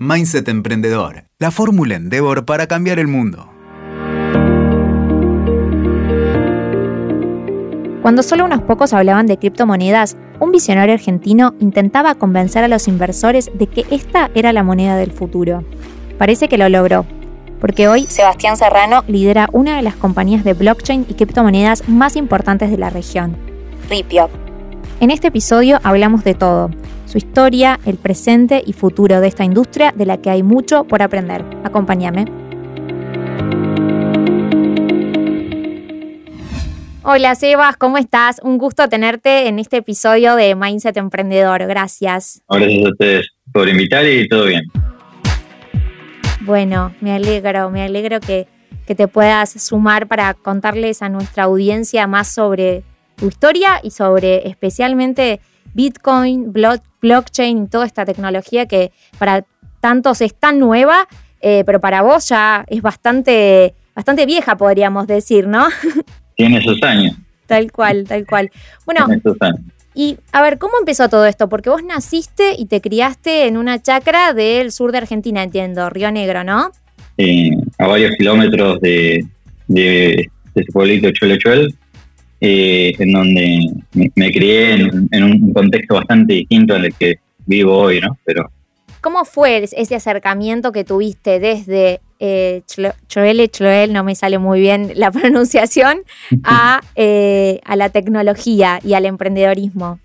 Mindset Emprendedor, la fórmula Endeavor para cambiar el mundo. Cuando solo unos pocos hablaban de criptomonedas, un visionario argentino intentaba convencer a los inversores de que esta era la moneda del futuro. Parece que lo logró, porque hoy Sebastián Serrano lidera una de las compañías de blockchain y criptomonedas más importantes de la región, Ripio. En este episodio hablamos de todo, su historia, el presente y futuro de esta industria de la que hay mucho por aprender. Acompáñame. Hola Sebas, ¿cómo estás? Un gusto tenerte en este episodio de Mindset Emprendedor. Gracias. Gracias a ustedes por invitar y todo bien. Bueno, me alegro, me alegro que, que te puedas sumar para contarles a nuestra audiencia más sobre tu historia y sobre especialmente Bitcoin, blockchain toda esta tecnología que para tantos es tan nueva, eh, pero para vos ya es bastante, bastante vieja, podríamos decir, ¿no? Tiene sus años. Tal cual, tal cual. Bueno, y a ver, ¿cómo empezó todo esto? Porque vos naciste y te criaste en una chacra del sur de Argentina, entiendo, Río Negro, ¿no? Sí, a varios kilómetros de, de, ese pueblito Chuelechuel, eh, en donde me, crié en, un contexto bastante distinto al que vivo hoy, ¿no? Pero ¿Cómo fue ese acercamiento que tuviste desde eh, Chloel, no me sale muy bien la pronunciación, a, eh, a la tecnología y al emprendedorismo?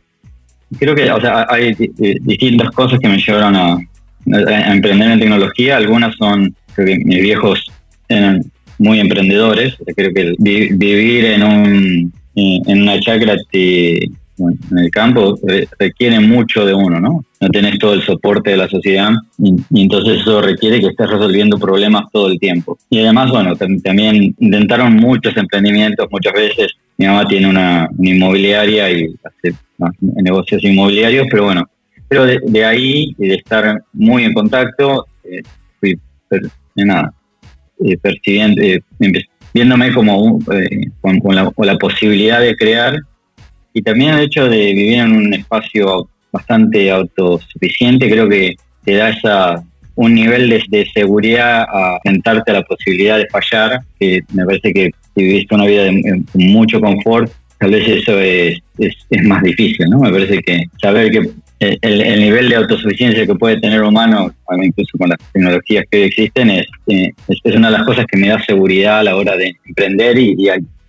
Creo que hay distintas cosas que me llevaron a, emprender en tecnología. Algunas son, creo que mis viejos eran muy emprendedores. Creo que vivir en, un, en una chacra te, en el campo requiere mucho de uno, ¿no? No tenés todo el soporte de la sociedad y, entonces eso requiere que estés resolviendo problemas todo el tiempo. Y además, bueno, también intentaron muchos emprendimientos, muchas veces mi mamá tiene una, inmobiliaria y hace negocios inmobiliarios, pero bueno, pero de, ahí y de estar muy en contacto, eh, fui, nada, eh, percibiendo, eh, viéndome como la, con la posibilidad de crear y también el hecho de vivir en un espacio bastante autosuficiente creo que te da esa un nivel de, seguridad a sentarte a la posibilidad de fallar, que me parece que si viviste una vida de, mucho confort, tal vez eso es, es, más difícil, ¿no? Me parece que saber que el, nivel de autosuficiencia que puede tener humano, incluso con las tecnologías que hoy existen, es, eh, es, una de las cosas que me da seguridad a la hora de emprender y,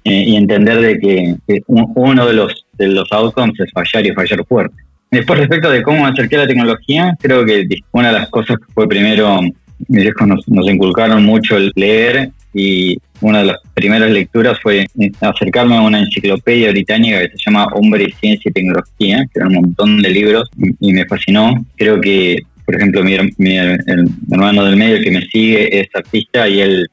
y entender de que, uno de los, de los outcomes es fallar y fallar fuerte. Después, respecto de cómo acerqué la tecnología, creo que una de las cosas que fue primero, mis viejos nos, nos inculcaron mucho el leer y una de las primeras lecturas fue acercarme a una enciclopedia británica que se llama Hombre, Ciencia y Tecnología, que era un montón de libros y, me fascinó. Creo que, por ejemplo, mi, mi hermano del medio que me sigue es artista y él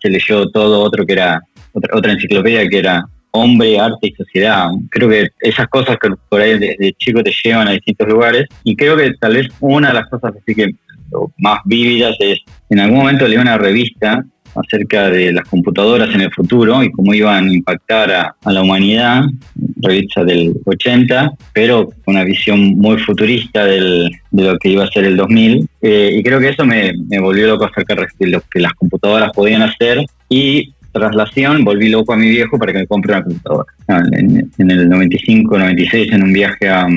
se leyó todo otro que era otra, enciclopedia que era Hombre, Arte y Sociedad. Creo que esas cosas que por ahí de, chico te llevan a distintos lugares y creo que tal vez una de las cosas así que más vívidas es, en algún momento leí una revista acerca de las computadoras en el futuro y cómo iban a impactar a, la humanidad, revista del 80, pero con una visión muy futurista de lo que iba a ser el 2000. Eh, y creo que eso me, me volvió loco acerca de lo que las computadoras podían hacer y traslación volví loco a mi viejo para que me compre una computadora. Ah, en, el 95, 96, en un viaje a,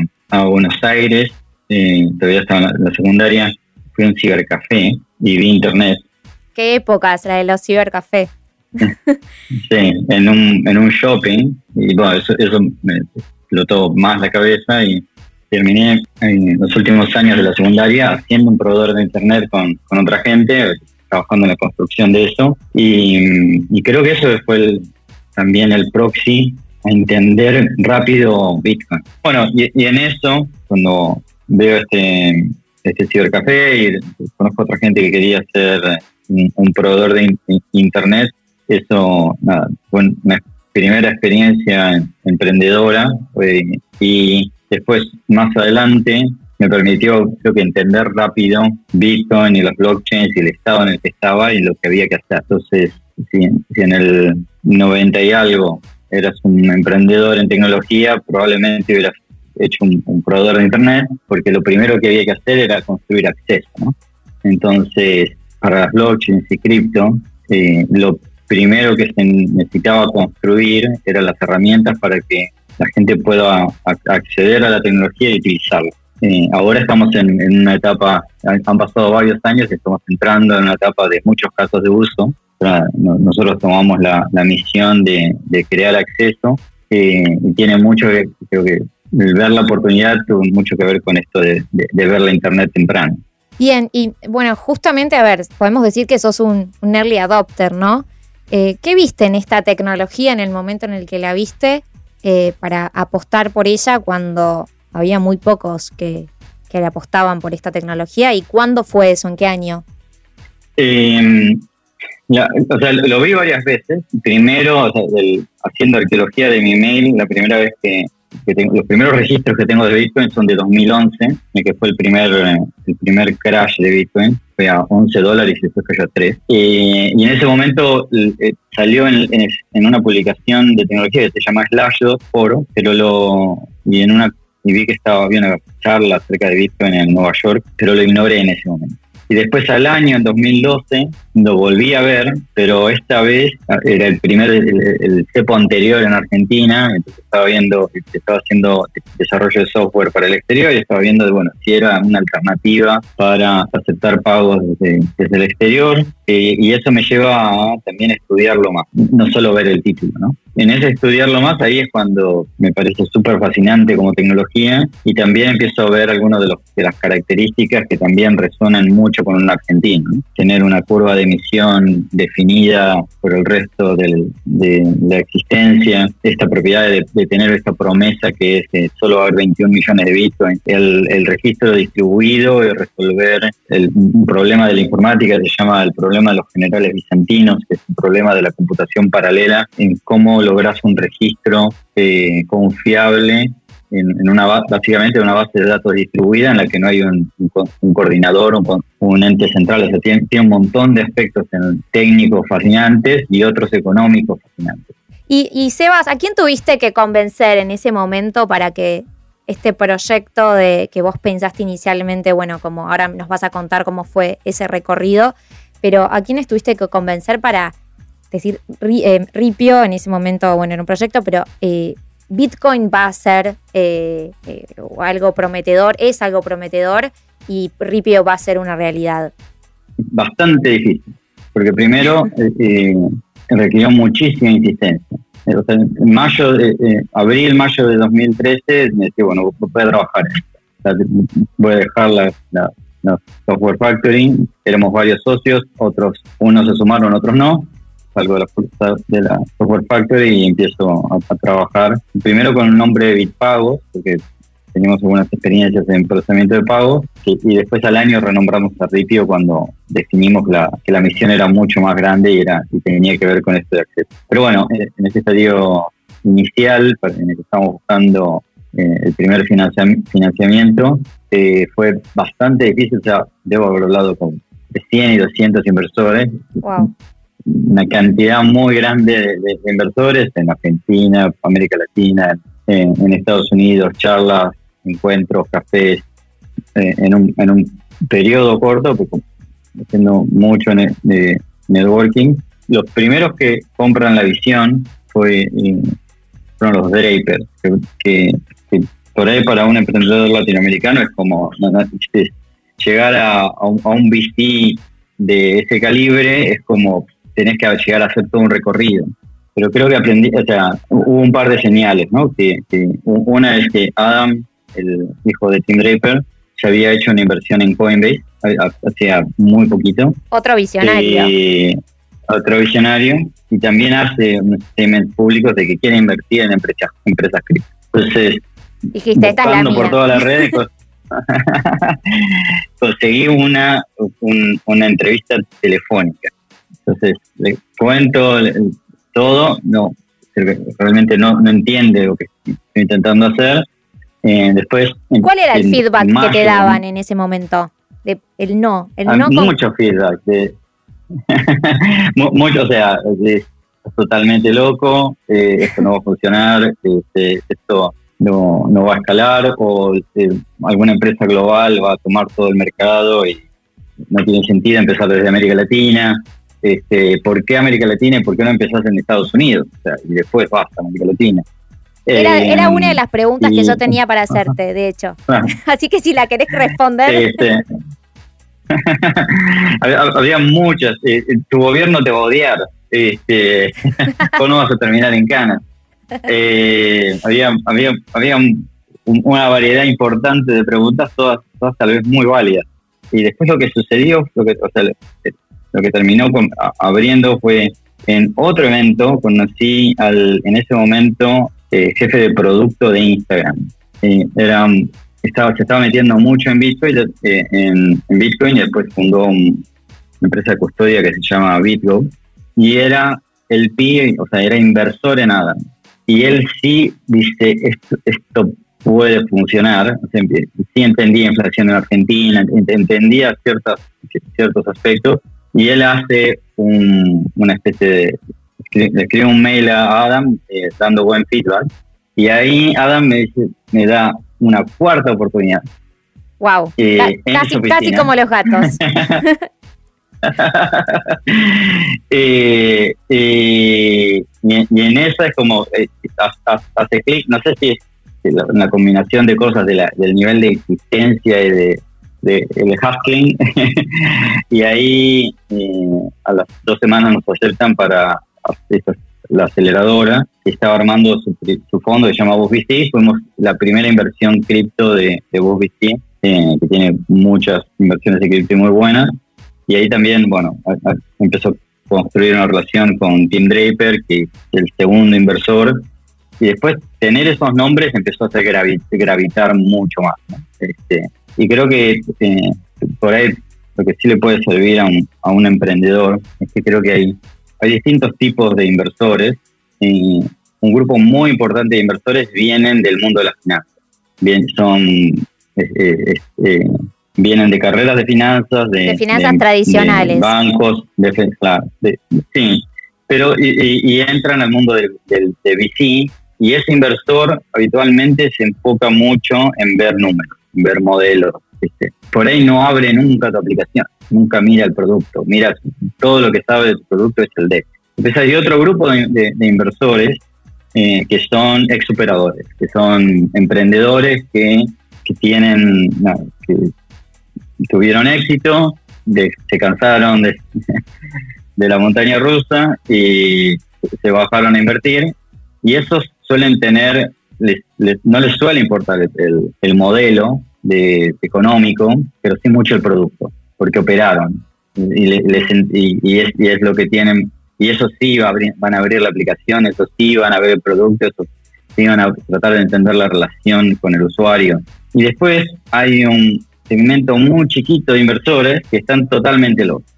Buenos Aires, eh, todavía estaba en la, secundaria, fui a un cibercafé y vi internet. ¿Qué épocas la de los cibercafés? sí, en un, en un shopping, y bueno, eso, eso me explotó más la cabeza y terminé en los últimos años de la secundaria haciendo un proveedor de internet con, con otra gente, trabajando en la construcción de eso. Y, creo que eso fue también el proxy a entender rápido Bitcoin. Bueno, y, en eso, cuando veo este, este cibercafé y conozco a otra gente que quería ser un, proveedor de internet, eso fue una primera experiencia emprendedora y después más adelante me permitió, creo que, entender rápido Bitcoin y los blockchains y el estado en el que estaba y lo que había que hacer. Entonces, si, en el 90 y algo eras un emprendedor en tecnología, probablemente hubieras hecho un, proveedor de Internet, porque lo primero que había que hacer era construir acceso. ¿no? Entonces, para las blockchains y cripto, eh, lo primero que se necesitaba construir eran las herramientas para que la gente pueda acceder a la tecnología y utilizarla. Eh, ahora estamos en, una etapa, han pasado varios años y estamos entrando en una etapa de muchos casos de uso. nosotros tomamos la, misión de, crear acceso eh, y tiene mucho que, creo que ver la oportunidad tuvo mucho que ver con esto de, ver la Internet temprano. Bien, y bueno, justamente, a ver, podemos decir que sos un, early adopter, ¿no? Eh, ¿Qué viste en esta tecnología en el momento en el que la viste para apostar por ella cuando había muy pocos que, le apostaban por esta tecnología. ¿Y cuándo fue eso? ¿En qué año? Em, o sea, lo vi varias veces. Primero, haciendo arqueología de mi mail, la primera vez que, tengo, los primeros registros que tengo de Bitcoin son de 2011, que fue el primer, el primer crash de Bitcoin. Fue a 11 dólares y después cayó a 3. y en ese momento eh, salió en, una publicación de tecnología que se llama Slashdot Foro, pero lo, y en una y vi que estaba bien una charla acerca de Bitcoin en Nueva York, pero lo ignoré en ese momento. Y después al año, en 2012, lo volví a ver, pero esta vez era el primer, el, cepo anterior en Argentina, entonces estaba viendo, estaba haciendo desarrollo de software para el exterior y estaba viendo, bueno, si era una alternativa para aceptar pagos desde, el exterior. Eh, y eso me lleva a también estudiarlo más, no solo ver el título, ¿no? En ese estudiarlo más, ahí es cuando me parece súper fascinante como tecnología y también empiezo a ver algunas de, de las características que también resuenan mucho con un argentino. Tener una curva de emisión definida por el resto de la existencia, esta propiedad de, tener esta promesa que es que solo haber 21 millones de bitcoins, el, registro distribuido y resolver el, problema de la informática que se llama el problema de los generales bizantinos, que es un problema de la computación paralela, en cómo logras un registro eh, confiable en, una básicamente una base de datos distribuida en la que no hay un, coordinador, un, un, ente central. O tiene, un montón de aspectos técnicos fascinantes y otros económicos fascinantes. Y, y Sebas, ¿a quién tuviste que convencer en ese momento para que este proyecto de que vos pensaste inicialmente, bueno, como ahora nos vas a contar cómo fue ese recorrido, pero ¿a quién tuviste que convencer para decir, eh, Ripio en ese momento, bueno, era un proyecto, pero eh, Bitcoin va a ser eh, eh, algo prometedor, es algo prometedor y Ripio va a ser una realidad? Bastante difícil, porque primero eh, requirió muchísima insistencia. en mayo, abril, mayo de 2013, me decía, bueno, voy a trabajar voy a dejar la, Software Factory, éramos varios socios, otros, unos se sumaron, otros no, salgo de la, Software Factory y empiezo a, trabajar primero con el nombre de Bitpago, porque teníamos algunas experiencias en procesamiento de pago y, después al año renombramos a Ripio cuando definimos la, que la misión era mucho más grande y era y tenía que ver con esto de acceso. Pero bueno, en ese estadio inicial, en el que estábamos buscando eh, el primer financiamiento, eh, fue bastante difícil, o sea, debo haber hablado con 100 y 200 inversores. Wow una cantidad muy grande de, inversores en Argentina, América Latina, en, Estados Unidos, charlas, encuentros, cafés, eh, en, un, en un periodo corto, porque haciendo mucho de networking. Los primeros que compran la visión fue, eh, fueron los Drapers, que, por ahí para un emprendedor latinoamericano es como llegar a, un, a un VC de ese calibre, es como tenés que llegar a hacer todo un recorrido. Pero creo que aprendí, o sea, hubo un par de señales, ¿no? Que, una es que Adam, el hijo de Tim Draper, se había hecho una inversión en Coinbase, hacía muy poquito. Otro visionario. Eh, otro visionario. Y también hace statements públicos de que quiere invertir en empresas, empresas cripto. Entonces, Dijiste, esta es la por todas las redes, conseguí una, una entrevista telefónica entonces, le cuento todo, no, realmente no, no entiende lo que estoy intentando hacer. Eh, después, ¿Cuál era el feedback que te daban en ese momento? De, el no, el no Mucho feedback. De, mucho, o sea, es, totalmente loco, eh, esto no va a funcionar, este, esto no, va a escalar, o este, alguna empresa global va a tomar todo el mercado y no tiene sentido empezar desde América Latina. Este, ¿Por qué América Latina y por qué no empezás en Estados Unidos? O sea, y después basta, América Latina. Era, era, una de las preguntas que yo tenía para hacerte, de hecho. Así que si la querés responder. Este, había, muchas. Eh, tu gobierno te va a odiar. Este, no vas a terminar en Cana. Eh, había había, había una variedad importante de preguntas, todas, todas tal vez muy válidas. Y después lo que sucedió, lo que, o sea, lo que terminó con, abriendo fue en otro evento, conocí al, en ese momento, eh, jefe de producto de Instagram. era, estaba, se estaba metiendo mucho en Bitcoin, eh, en, Bitcoin y después fundó una empresa de custodia que se llama BitGo y era el PI, o sea, era inversor en ADA. Y él sí dice, esto, esto puede funcionar. sí entendía inflación en Argentina, entendía ciertos, ciertos aspectos y él hace una especie de... Le escribe un mail a Adam eh, dando buen feedback y ahí Adam me, dice, me da una cuarta oportunidad. Wow, eh, casi, casi como los gatos. Eh, y, en eso es como, hace clic, no sé si es una combinación de cosas de del nivel de existencia y de, de el hustling y ahí eh, a las dos semanas nos aceptan para la aceleradora que estaba armando su, fondo que se llama BusVC fuimos la primera inversión cripto de, de BusVC eh, que tiene muchas inversiones de cripto muy buenas. Y ahí también bueno empezó a construir una relación con Tim Draper que es el segundo inversor. Y después tener esos nombres empezó a hacer gravitar mucho más. Este, y creo que eh, por ahí lo que sí le puede servir a un, a un emprendedor es que creo que hay, hay distintos tipos de inversores. Y un grupo muy importante de inversores vienen del mundo de las finanzas. Bien, son eh, vienen de carreras de finanzas, de, finanzas tradicionales, bancos, de, claro, sí, pero y, entran al mundo del, del, de VC y ese inversor habitualmente se enfoca mucho en ver números, ver modelos. Por ahí no abre nunca tu aplicación, nunca mira el producto, mira todo lo que sabe de tu producto es el de. Entonces hay otro grupo de, inversores eh, que son exoperadores, que son emprendedores que, tienen, que tuvieron éxito, se cansaron de la montaña rusa y se bajaron a invertir y esos suelen tener, no les suele importar el, modelo de, económico, pero sí mucho el producto, porque operaron. Y, y, es, lo que tienen, y eso sí va a van a abrir la aplicación, eso sí van a ver el producto, eso sí van a tratar de entender la relación con el usuario. Y después hay un segmento muy chiquito de inversores que están totalmente locos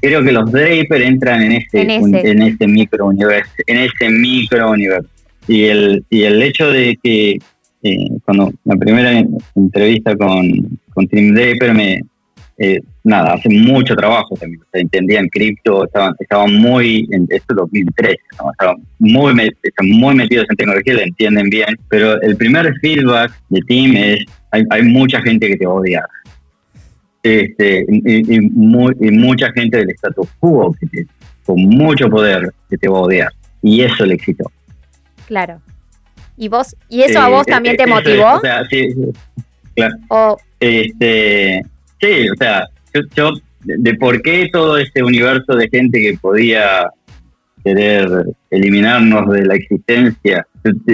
creo que los Draper entran en ese, en ese. micro universo, en ese micro universo. Y el, y el hecho de que eh, cuando la primera entrevista con, con Tim Draper me eh, nada, hace mucho trabajo también, o entendían cripto, estaban, estaban muy, esto es 2013, estaban muy, muy metidos en tecnología, le entienden bien, pero el primer feedback de Tim es, hay, hay mucha gente que te odia, este, y, mucha gente del status quo con mucho poder que te va a odiar. Y eso le excitó. Claro. ¿Y vos, y eso a vos también te motivó? sí, claro. Este, sí, o sea, yo, de, por qué todo este universo de gente que podía querer eliminarnos de la existencia,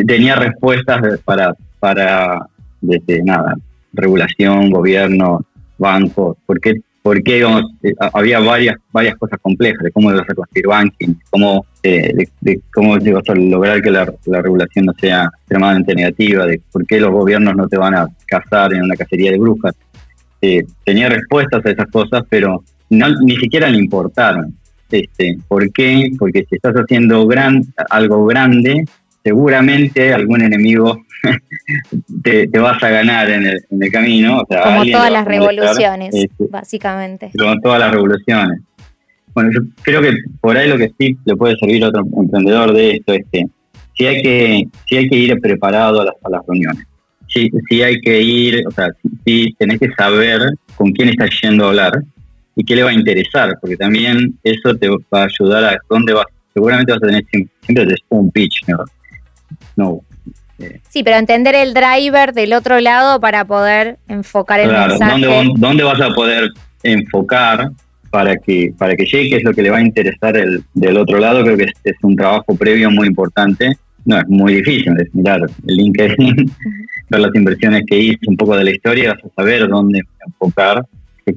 tenía respuestas para, para desde nada, regulación, gobierno, bancos, porque porque eh, había varias varias cosas complejas de cómo ibas a construir banking, cómo, eh, de, cómo ibas a lograr que la, regulación no sea extremadamente negativa, de por qué los gobiernos no te van a cazar en una cacería de brujas. Eh, tenía respuestas a esas cosas, pero no, ni siquiera le importaron. Este, ¿Por qué? Porque si estás haciendo gran, algo grande, seguramente algún enemigo te, vas a ganar en el, en el camino. como todas las revoluciones, este, básicamente. Como todas las revoluciones. Bueno, yo creo que por ahí lo que sí le puede servir a otro emprendedor de esto es que si hay que, si hay que ir preparado a las, a las reuniones. sí, sí hay que ir, o sea, sí tenés que saber con quién estás yendo a hablar y qué le va a interesar, porque también eso te va a ayudar a dónde vas. Seguramente vas a tener siempre, un pitch, ¿no? No eh. Sí, pero entender el driver del otro lado para poder enfocar el mensaje. ¿dónde, ¿Dónde vas a poder enfocar para que para que llegue, qué es lo que le va a interesar el, del otro lado? Creo que es, es un trabajo previo muy importante. No, es muy difícil, es mirar el LinkedIn, ver las inversiones que hice, un poco de la historia, vas a saber dónde enfocar.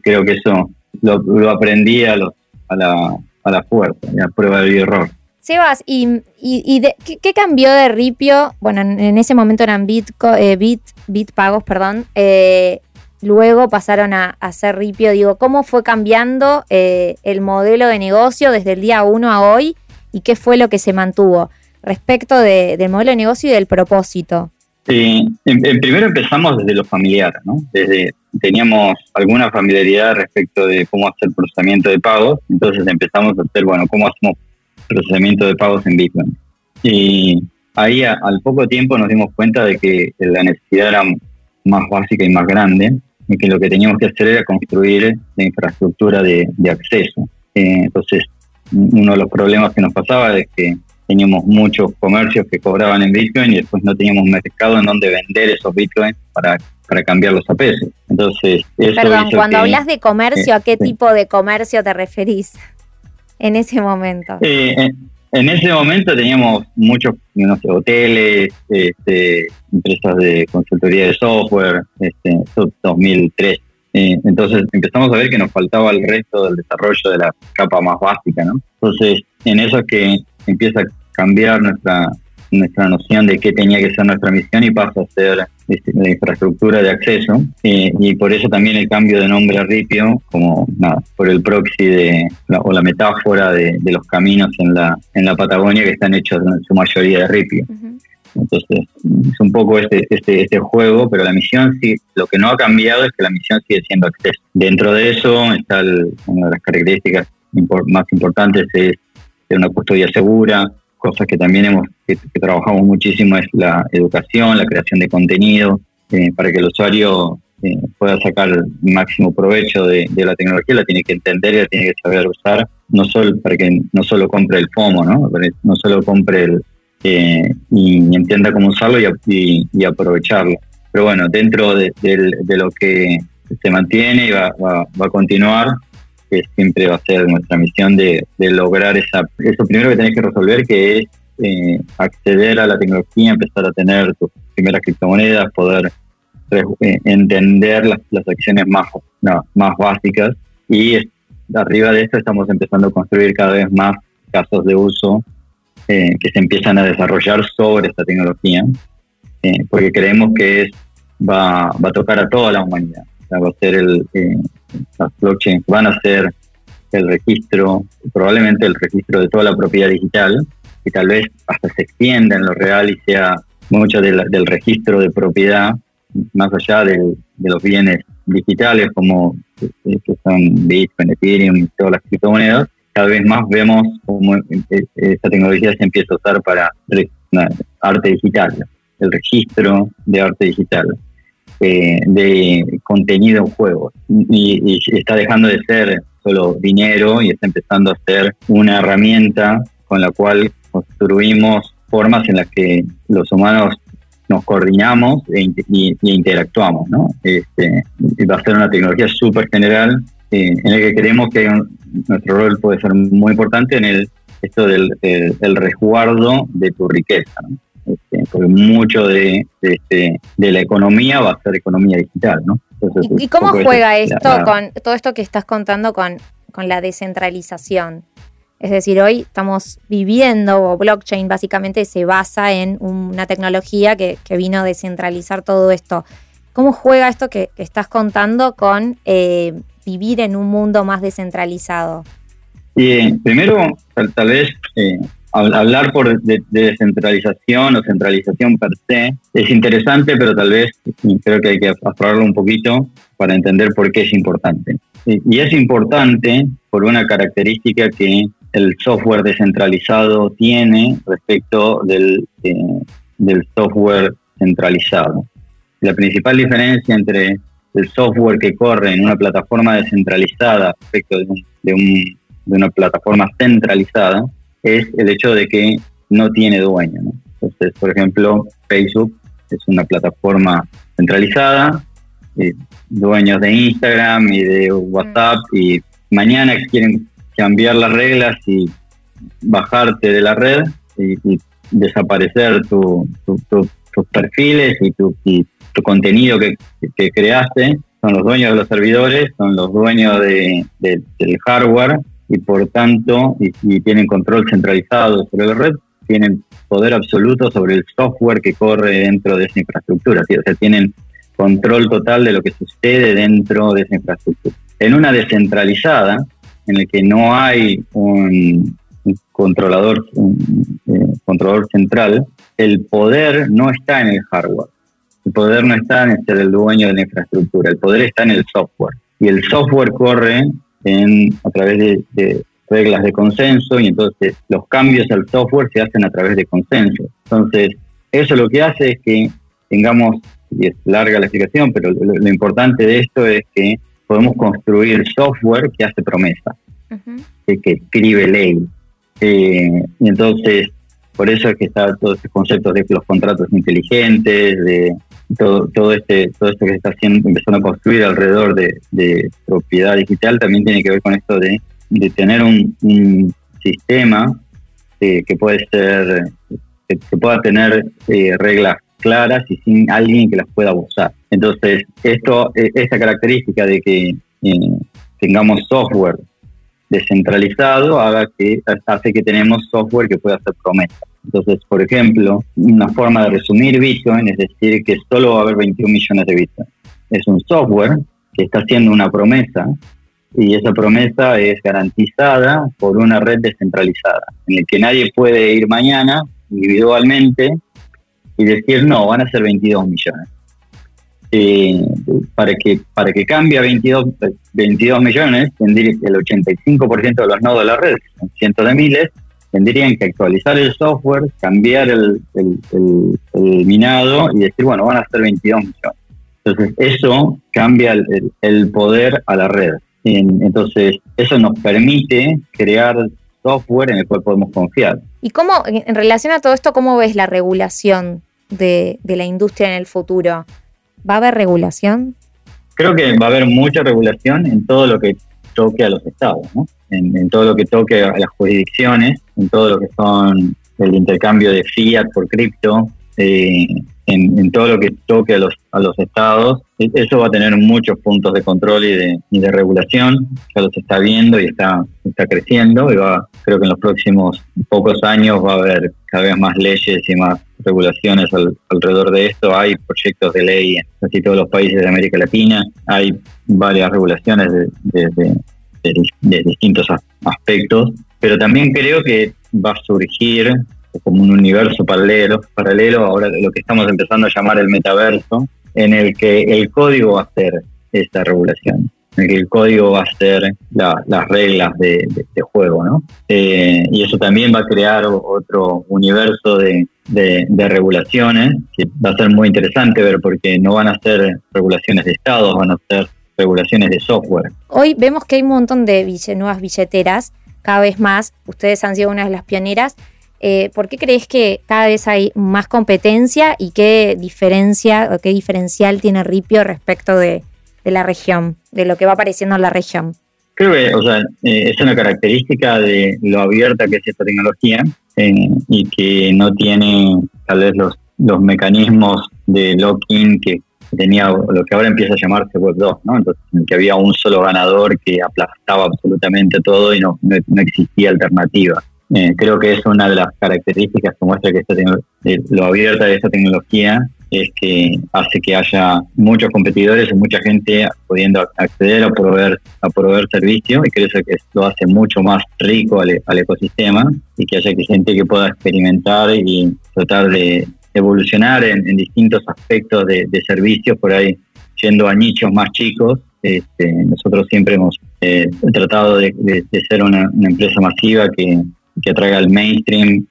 creo que eso lo, aprendí a, los, a, la, a la fuerza, a prueba de error. Sebas, ¿y, y, ¿qué, cambió de Ripio? Bueno, en, ese momento eran Bitco, eh, Bit, Bit pagos, perdón. Eh, luego pasaron a, hacer Ripio. Digo, ¿cómo fue cambiando eh, el modelo de negocio desde el día 1 a hoy? ¿Y qué fue lo que se mantuvo respecto del modelo de negocio y del propósito? Sí, primero empezamos desde lo familiar, ¿no? Desde teníamos alguna familiaridad respecto de cómo hacer procesamiento de pagos, entonces empezamos a hacer, bueno, cómo hacemos procesamiento de pagos en Bitcoin. Y ahí al poco tiempo nos dimos cuenta de que la necesidad era más básica y más grande, y que lo que teníamos que hacer era construir la infraestructura de, acceso. Eh, entonces, uno de los problemas que nos pasaba es que teníamos muchos comercios que cobraban en Bitcoin y después no teníamos mercado en donde vender esos Bitcoins para, para cambiarlos a pesos. Entonces, eso Perdón, cuando hablas de comercio, ¿a qué tipo de comercio te referís en ese momento? Eh, en, ese momento teníamos muchos no sé, hoteles, este, empresas de consultoría de software, este, 2003. Eh, entonces empezamos a ver que nos faltaba el resto del desarrollo de la capa más básica, ¿no? Entonces, en eso es que empieza a cambiar nuestra, nuestra noción de qué tenía que ser nuestra misión y pasa a ser este, la infraestructura de acceso. Eh, y por eso también el cambio de nombre a Ripio, como nada, por el proxy de, o la metáfora de, los caminos en la, en la Patagonia que están hechos en su mayoría de Ripio. Entonces, es un poco este, este, este juego, pero la misión sí, lo que no ha cambiado es que la misión sigue siendo acceso. Dentro de eso está una de las características más importantes es una custodia segura, cosas que también hemos que, trabajamos muchísimo es la educación, la creación de contenido, eh, para que el usuario eh, pueda sacar el máximo provecho de, la tecnología, la tiene que entender y la tiene que saber usar, no solo para que no solo compre el FOMO, no, no solo compre el eh, y, entienda cómo usarlo y, aprovecharlo. Pero bueno, dentro de, lo que se mantiene y va a continuar, que siempre va a ser nuestra misión de, lograr esa, eso primero que tenés que resolver, que es eh, acceder a la tecnología, empezar a tener tus primeras criptomonedas, poder eh, entender las, las, acciones más, más básicas. Y arriba de esto estamos empezando a construir cada vez más casos de uso eh, que se empiezan a desarrollar sobre esta tecnología, porque creemos que es, va, va a tocar a toda la humanidad. Va a ser el, eh, las blockchains van a ser el registro, probablemente el registro de toda la propiedad digital, y tal vez hasta se extienda en lo real y sea mucho del registro de propiedad, más allá de los bienes digitales como eh, que Bitcoin, Ethereum y todas las criptomonedas, cada vez más vemos cómo eh, esta tecnología se empieza a usar para arte digital, el registro de arte digital. De contenido en juegos y, está dejando de ser solo dinero y está empezando a ser una herramienta con la cual construimos formas en las que los humanos nos coordinamos e, y, interactuamos. ¿no? Este, va a ser una tecnología súper general eh, en la que creemos que nuestro rol puede ser muy importante en el esto del el resguardo de tu riqueza. Este, porque mucho de, este, de, la economía va a ser economía digital, ¿no? ¿Y, cómo juega esto con todo esto que estás contando con, con la descentralización? Es decir, hoy estamos viviendo, o blockchain básicamente se basa en una tecnología que, vino a descentralizar todo esto. ¿Cómo juega esto que, estás contando con eh, vivir en un mundo más descentralizado? Bien, primero, tal, vez eh, hablar por de, descentralización o centralización per se es interesante, pero tal vez creo que hay que afrontarlo un poquito para entender por qué es importante. Y, es importante por una característica que el software descentralizado tiene respecto del, del software centralizado. La principal diferencia entre el software que corre en una plataforma descentralizada respecto de, de, una plataforma centralizada es el hecho de que no tiene dueño. Entonces, por ejemplo, Facebook es una plataforma centralizada, eh, dueños de Instagram y de WhatsApp y mañana quieren cambiar las reglas y bajarte de la red y, desaparecer tus perfiles y tu, tu contenido que, creaste, son los dueños de los servidores, son los dueños de, del hardware y por tanto, y, tienen control centralizado sobre la red, tienen poder absoluto sobre el software que corre dentro de esa infraestructura, o sea, tienen control total de lo que sucede dentro de esa infraestructura. En una descentralizada, en la que no hay un, controlador, un, eh, controlador central, el poder no está en el hardware. El poder no está en ser el dueño de la infraestructura, el poder está en el software. Y el software corre en, a través de, reglas de consenso y entonces los cambios al software se hacen a través de consenso. Entonces, eso lo que hace es que tengamos, y es larga la explicación, pero lo, importante de esto es que podemos construir software que hace promesa, que, escribe ley. Eh, y entonces, por eso es que está todo este concepto de los contratos inteligentes, de todo, todo este todo esto que se está haciendo, empezando a construir alrededor de, propiedad digital también tiene que ver con esto de, tener un, sistema eh, que puede ser que, pueda tener eh, reglas claras y sin alguien que las pueda abusar. Entonces, esto, e, esta característica de que eh, tengamos software descentralizado haga que hace que tenemos software que pueda hacer promesas. Entonces, por ejemplo, una forma de resumir Bitcoin es decir que solo va a haber 21 millones de Bitcoin. Es un software que está haciendo una promesa y esa promesa es garantizada por una red descentralizada, en la que nadie puede ir mañana individualmente y decir, no, van a ser 22 millones. Eh, para que para que cambie a 22, 22 millones, tendría el 85% de los nodos de la red, cientos de miles, tendrían que actualizar el software, cambiar el, minado y decir, bueno, van a ser 22 millones. Entonces, eso cambia el, poder a la red. Entonces, eso nos permite crear software en el cual podemos confiar. ¿Y cómo, en relación a todo esto, cómo ves la regulación de, de la industria en el futuro? ¿Va a haber regulación? Creo que va a haber mucha regulación en todo lo que toque a los estados, ¿no? en, todo lo que toque a las jurisdicciones, en todo lo que son el intercambio de fiat por cripto, eh, en, todo lo que toque a los, a los estados. E, eso va a tener muchos puntos de control y de, de regulación, ya los está viendo y está, está creciendo y va, creo que en los próximos pocos años va a haber cada vez más leyes y más regulaciones alrededor de esto. Hay proyectos de ley en casi todos los países de América Latina, hay varias regulaciones de, de, distintos aspectos, pero también creo que va a surgir como un universo paralelo, paralelo, ahora lo que estamos empezando a llamar el metaverso, en el que el código va a ser esta regulación, en el que el código va a ser las reglas de, juego, ¿no? Eh, y eso también va a crear otro universo de, de, regulaciones que va a ser muy interesante ver porque no van a ser regulaciones de estados, van a ser regulaciones de software. Hoy vemos que hay un montón de nuevas billeteras, cada vez más, ustedes han sido una de las pioneras. Eh, ¿Por qué crees que cada vez hay más competencia y qué diferencia o qué diferencial tiene Ripio respecto de, la región, de lo que va apareciendo en la región? Creo que o sea, eh, es una característica de lo abierta que es esta tecnología eh, y que no tiene tal vez los, los mecanismos de lock-in que tenía lo que ahora empieza a llamarse Web 2, ¿no? Entonces, en que había un solo ganador que aplastaba absolutamente todo y no, no, existía alternativa. Eh, creo que es una de las características que muestra que esta eh, lo abierta de esta tecnología es que hace que haya muchos competidores y mucha gente pudiendo acceder a proveer, a proveer servicio y creo que lo hace mucho más rico al, al ecosistema y que haya gente que pueda experimentar y tratar de, evolucionar en, distintos aspectos de, servicios, por ahí yendo a nichos más chicos. Este, nosotros siempre hemos eh, tratado de, ser una, empresa masiva que, que atraiga al mainstream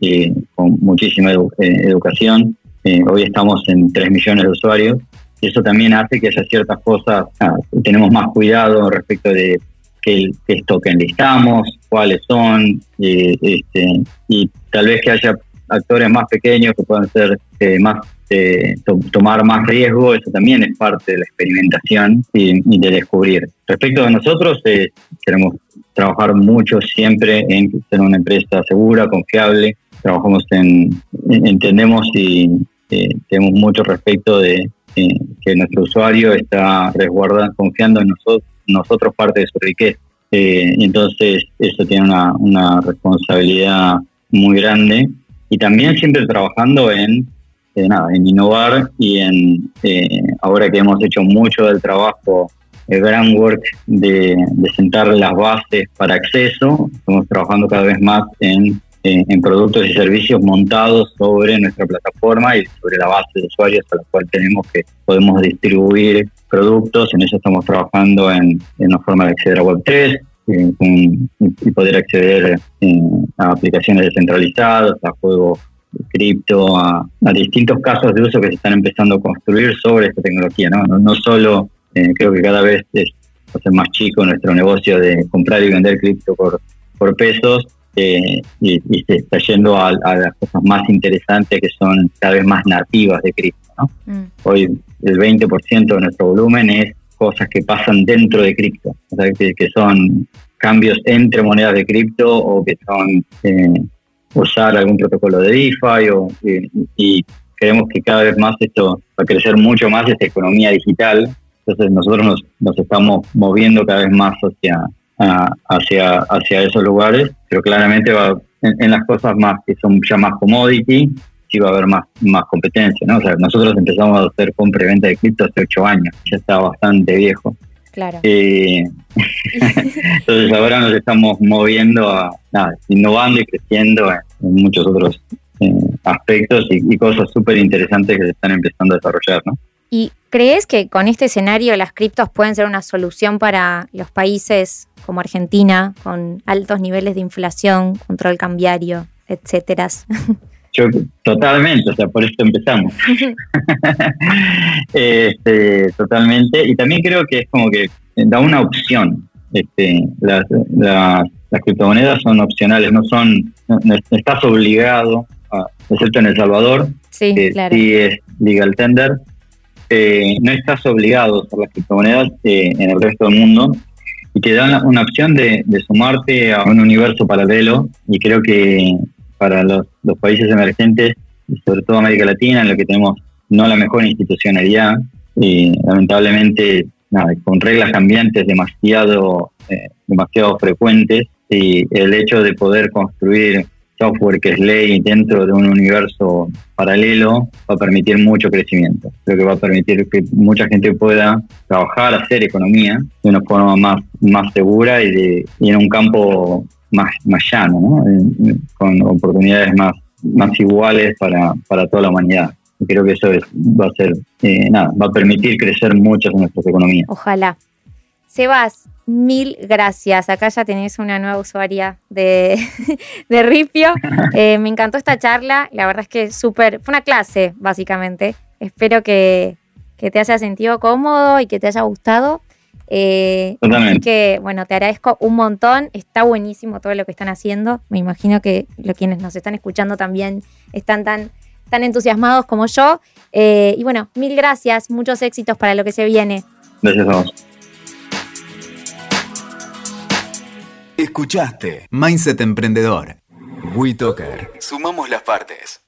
con muchísima eh, educación. Eh, hoy estamos en 3 millones de usuarios eso también hace que haya ciertas cosas, tenemos más cuidado respecto de qué, esto que enlistamos, cuáles son, este, y tal vez que haya actores más pequeños que puedan ser eh, más eh, tomar más riesgo, eso también es parte de la experimentación y, de descubrir. Respecto a nosotros, eh, queremos trabajar mucho siempre en ser una empresa segura, confiable. Trabajamos en, entendemos y tenemos mucho respecto de que nuestro usuario está resguardando, confiando en nosotros, nosotros parte de su riqueza. entonces, eso tiene una, una responsabilidad muy grande y también siempre trabajando en, eh, nada, en innovar y en, eh, ahora que hemos hecho mucho del trabajo, el groundwork de, de sentar las bases para acceso, estamos trabajando cada vez más en, eh, en productos y servicios montados sobre nuestra plataforma y sobre la base de usuarios a la cual tenemos que podemos distribuir productos, en eso estamos trabajando en, en una forma de acceder a Web3, y poder acceder eh, a aplicaciones descentralizadas, a juegos cripto, a, distintos casos de uso que se están empezando a construir sobre esta tecnología. No, no, solo eh, creo que cada vez es hacer más chico nuestro negocio de comprar y vender cripto por, por pesos eh, y, se está yendo a, las cosas más interesantes que son cada vez más nativas de cripto. ¿no? Mm. Hoy el 20% de nuestro volumen es cosas que pasan dentro de cripto, o sea, que, son cambios entre monedas de cripto o que son eh, usar algún protocolo de DeFi o, y, creemos que cada vez más esto va a crecer mucho más esta economía digital. Entonces nosotros nos, nos estamos moviendo cada vez más hacia, hacia, hacia esos lugares, pero claramente va en, las cosas más que son ya más commodity, sí va a haber más, más competencia. ¿no? O sea, nosotros empezamos a hacer compra y venta de cripto hace ocho años, ya está bastante viejo. Claro. Eh, entonces ahora nos estamos moviendo a, innovando y creciendo en, muchos otros eh, aspectos y, cosas súper interesantes que se están empezando a desarrollar, ¿no? ¿Y crees que con este escenario las criptos pueden ser una solución para los países como Argentina, con altos niveles de inflación, control cambiario, etcétera? Yo, totalmente, o sea, por esto empezamos. este, totalmente. Y también creo que es como que da una opción. Este, las, las, criptomonedas son opcionales, no son, no, estás obligado, a, excepto en El Salvador, sí, claro. sí es legal tender, eh, no estás obligado a usar las criptomonedas eh, en el resto del mundo y te dan una opción de, sumarte a un universo paralelo y creo que para los, países emergentes sobre todo América Latina, en lo que tenemos no la mejor institucionalidad y lamentablemente con reglas cambiantes demasiado, eh, demasiado frecuentes y el hecho de poder construir software que es ley dentro de un universo paralelo va a permitir mucho crecimiento. Creo que va a permitir que mucha gente pueda trabajar, hacer economía de una forma más, más segura y, de, y en un campo más, más llano, con oportunidades más, más iguales para, para toda la humanidad. Creo que eso va a ser, eh, nada, va a permitir crecer mucho en nuestras economías. Ojalá. Sebas, mil gracias. Acá ya tenés una nueva usuaria de, de Ripio. Eh, me encantó esta charla. La verdad es que súper. Fue una clase, básicamente. Espero que, que, te haya sentido cómodo y que te haya gustado. Eh, así que, bueno, te agradezco un montón. Está buenísimo todo lo que están haciendo. Me imagino que los quienes nos están escuchando también están tan, tan entusiasmados como yo. Eh, y bueno, mil gracias. Muchos éxitos para lo que se viene. Gracias a vos. Escuchaste Mindset Emprendedor. WeToker. Sumamos las partes.